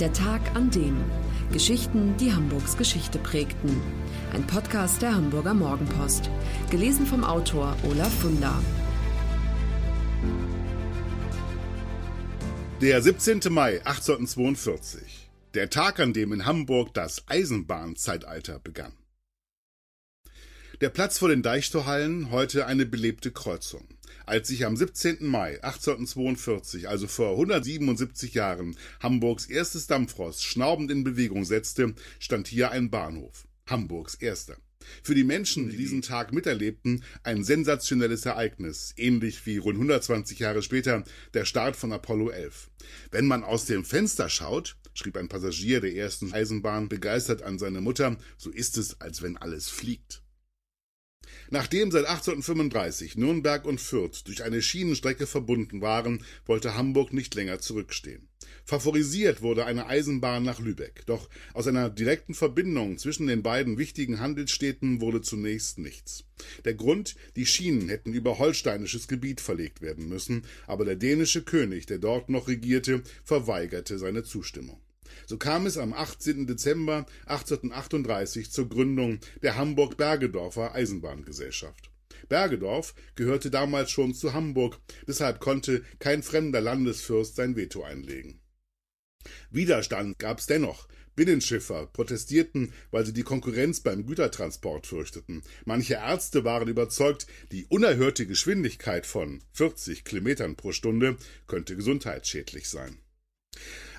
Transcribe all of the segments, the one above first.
Der Tag an dem. Geschichten, die Hamburgs Geschichte prägten. Ein Podcast der Hamburger Morgenpost. Gelesen vom Autor Olaf Funder. Der 17. Mai 1842. Der Tag, an dem in Hamburg das Eisenbahnzeitalter begann. Der Platz vor den Deichtorhallen, heute eine belebte Kreuzung. Als sich am 17. Mai 1842, also vor 177 Jahren, Hamburgs erstes Dampfrost schnaubend in Bewegung setzte, stand hier ein Bahnhof. Hamburgs erster. Für die Menschen, die diesen Tag miterlebten, ein sensationelles Ereignis, ähnlich wie rund 120 Jahre später der Start von Apollo 11. Wenn man aus dem Fenster schaut, schrieb ein Passagier der ersten Eisenbahn begeistert an seine Mutter, so ist es, als wenn alles fliegt. Nachdem seit 1835 Nürnberg und Fürth durch eine Schienenstrecke verbunden waren, wollte Hamburg nicht länger zurückstehen. Favorisiert wurde eine Eisenbahn nach Lübeck, doch aus einer direkten Verbindung zwischen den beiden wichtigen Handelsstädten wurde zunächst nichts. Der Grund, die Schienen hätten über holsteinisches Gebiet verlegt werden müssen, aber der dänische König, der dort noch regierte, verweigerte seine Zustimmung. So kam es am 18. Dezember 1838 zur Gründung der Hamburg-Bergedorfer Eisenbahngesellschaft. Bergedorf gehörte damals schon zu Hamburg, deshalb konnte kein fremder Landesfürst sein Veto einlegen. Widerstand gab's dennoch. Binnenschiffer protestierten, weil sie die Konkurrenz beim Gütertransport fürchteten. Manche Ärzte waren überzeugt, die unerhörte Geschwindigkeit von 40 Kilometern pro Stunde könnte gesundheitsschädlich sein.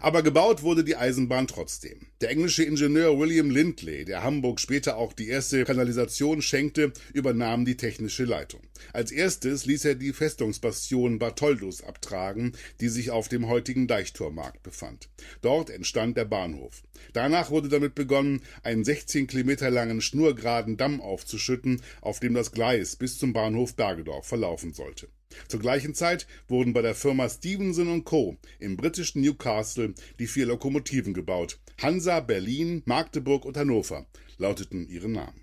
Aber gebaut wurde die Eisenbahn trotzdem. Der englische Ingenieur William Lindley, der Hamburg später auch die erste Kanalisation schenkte, übernahm die technische Leitung. Als erstes ließ er die Festungsbastion Bartholdus abtragen, die sich auf dem heutigen Deichtormarkt befand. Dort entstand der Bahnhof. Danach wurde damit begonnen, einen 16 Kilometer langen schnurgeraden Damm aufzuschütten, auf dem das Gleis bis zum Bahnhof Bergedorf verlaufen sollte. Zur gleichen Zeit wurden bei der Firma Stevenson Co. im britischen Newcastle die vier Lokomotiven gebaut. Hansa, Berlin, Magdeburg und Hannover lauteten ihre Namen.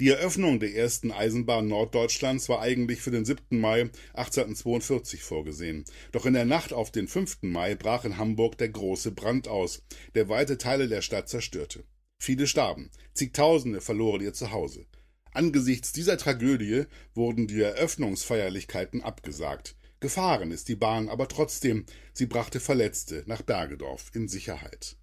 Die Eröffnung der ersten Eisenbahn Norddeutschlands war eigentlich für den 7. Mai 1842 vorgesehen. Doch in der Nacht auf den 5. Mai brach in Hamburg der große Brand aus, der weite Teile der Stadt zerstörte. Viele starben, zigtausende verloren ihr Zuhause. Angesichts dieser Tragödie wurden die Eröffnungsfeierlichkeiten abgesagt. Gefahren ist die Bahn aber trotzdem. Sie brachte Verletzte nach Bergedorf in Sicherheit.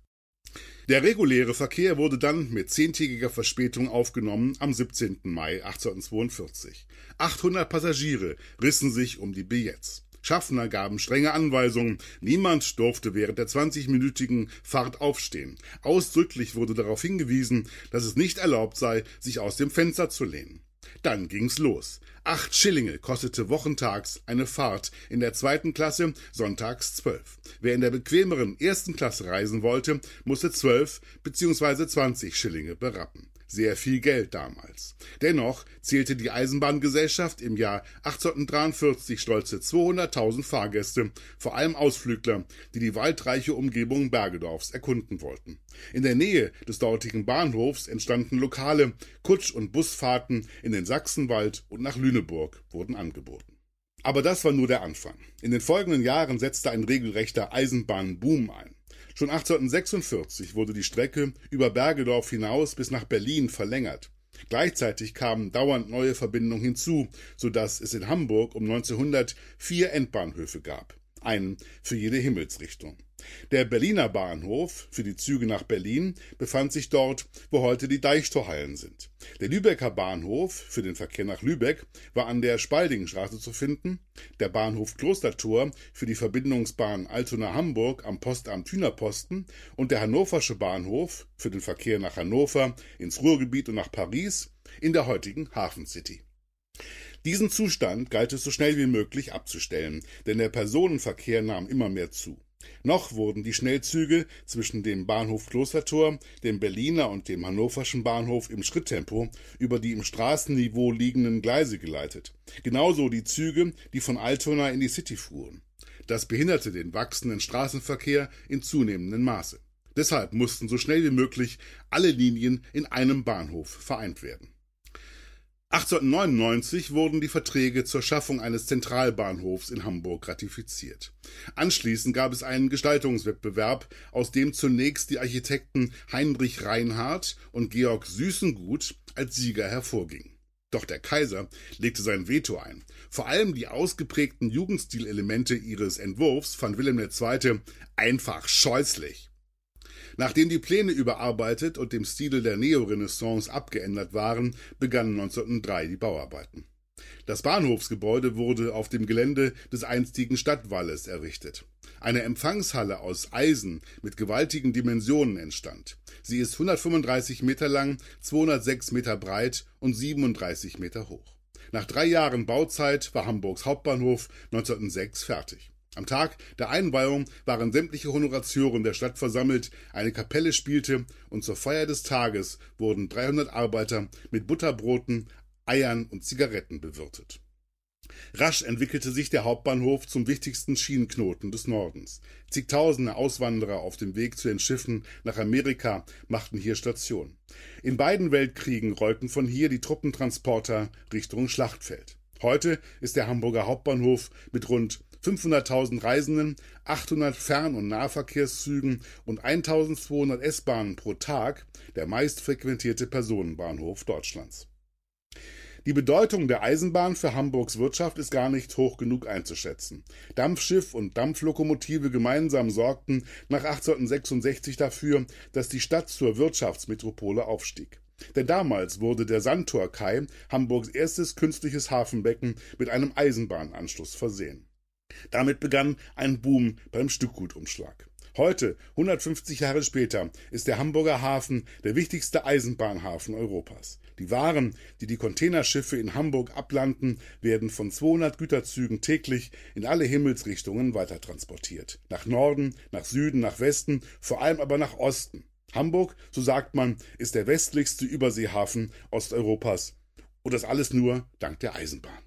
Der reguläre Verkehr wurde dann mit zehntägiger Verspätung aufgenommen am 17. Mai 1842. 800 Passagiere rissen sich um die Billets. Schaffner gaben strenge Anweisungen. Niemand durfte während der 20-minütigen Fahrt aufstehen. Ausdrücklich wurde darauf hingewiesen, dass es nicht erlaubt sei, sich aus dem Fenster zu lehnen. Dann ging's los. Acht Schillinge kostete wochentags eine Fahrt in der zweiten Klasse, sonntags zwölf. Wer in der bequemeren ersten Klasse reisen wollte, musste zwölf bzw. zwanzig Schillinge berappen sehr viel Geld damals. Dennoch zählte die Eisenbahngesellschaft im Jahr 1843 stolze 200.000 Fahrgäste, vor allem Ausflügler, die die waldreiche Umgebung Bergedorfs erkunden wollten. In der Nähe des dortigen Bahnhofs entstanden Lokale, Kutsch- und Busfahrten in den Sachsenwald und nach Lüneburg wurden angeboten. Aber das war nur der Anfang. In den folgenden Jahren setzte ein regelrechter Eisenbahnboom ein. Schon 1846 wurde die Strecke über Bergedorf hinaus bis nach Berlin verlängert. Gleichzeitig kamen dauernd neue Verbindungen hinzu, so dass es in Hamburg um 1900 vier Endbahnhöfe gab, einen für jede Himmelsrichtung. Der Berliner Bahnhof für die Züge nach Berlin befand sich dort, wo heute die Deichtorhallen sind. Der Lübecker Bahnhof für den Verkehr nach Lübeck war an der Spaldingstraße zu finden, der Bahnhof Klostertor für die Verbindungsbahn Altona-Hamburg am Postamt Hühnerposten und der Hannoversche Bahnhof für den Verkehr nach Hannover, ins Ruhrgebiet und nach Paris in der heutigen Hafen City. Diesen Zustand galt es so schnell wie möglich abzustellen, denn der Personenverkehr nahm immer mehr zu. Noch wurden die Schnellzüge zwischen dem Bahnhof Klostertor, dem Berliner und dem hannoverschen Bahnhof im Schritttempo über die im Straßenniveau liegenden Gleise geleitet. Genauso die Züge, die von Altona in die City fuhren. Das behinderte den wachsenden Straßenverkehr in zunehmendem Maße. Deshalb mussten so schnell wie möglich alle Linien in einem Bahnhof vereint werden. 1899 wurden die Verträge zur Schaffung eines Zentralbahnhofs in Hamburg ratifiziert. Anschließend gab es einen Gestaltungswettbewerb, aus dem zunächst die Architekten Heinrich Reinhardt und Georg Süßengut als Sieger hervorgingen. Doch der Kaiser legte sein Veto ein. Vor allem die ausgeprägten Jugendstilelemente ihres Entwurfs fand Wilhelm II. einfach scheußlich. Nachdem die Pläne überarbeitet und dem Stile der Neorenaissance abgeändert waren, begannen 1903 die Bauarbeiten. Das Bahnhofsgebäude wurde auf dem Gelände des einstigen Stadtwalles errichtet. Eine Empfangshalle aus Eisen mit gewaltigen Dimensionen entstand. Sie ist 135 Meter lang, 206 Meter breit und 37 Meter hoch. Nach drei Jahren Bauzeit war Hamburgs Hauptbahnhof 1906 fertig. Am Tag der Einweihung waren sämtliche Honoratioren der Stadt versammelt, eine Kapelle spielte und zur Feier des Tages wurden 300 Arbeiter mit Butterbroten, Eiern und Zigaretten bewirtet. Rasch entwickelte sich der Hauptbahnhof zum wichtigsten Schienenknoten des Nordens. Zigtausende Auswanderer auf dem Weg zu den Schiffen nach Amerika machten hier Station. In beiden Weltkriegen rollten von hier die Truppentransporter Richtung Schlachtfeld. Heute ist der Hamburger Hauptbahnhof mit rund 500.000 Reisenden, 800 Fern- und Nahverkehrszügen und 1200 S-Bahnen pro Tag der meistfrequentierte Personenbahnhof Deutschlands. Die Bedeutung der Eisenbahn für Hamburgs Wirtschaft ist gar nicht hoch genug einzuschätzen. Dampfschiff und Dampflokomotive gemeinsam sorgten nach 1866 dafür, dass die Stadt zur Wirtschaftsmetropole aufstieg. Denn damals wurde der Sandtorkai, Hamburgs erstes künstliches Hafenbecken, mit einem Eisenbahnanschluss versehen. Damit begann ein Boom beim Stückgutumschlag. Heute, 150 Jahre später, ist der Hamburger Hafen der wichtigste Eisenbahnhafen Europas. Die Waren, die die Containerschiffe in Hamburg ablanden, werden von 200 Güterzügen täglich in alle Himmelsrichtungen weitertransportiert. Nach Norden, nach Süden, nach Westen, vor allem aber nach Osten. Hamburg, so sagt man, ist der westlichste Überseehafen Osteuropas. Und das alles nur dank der Eisenbahn.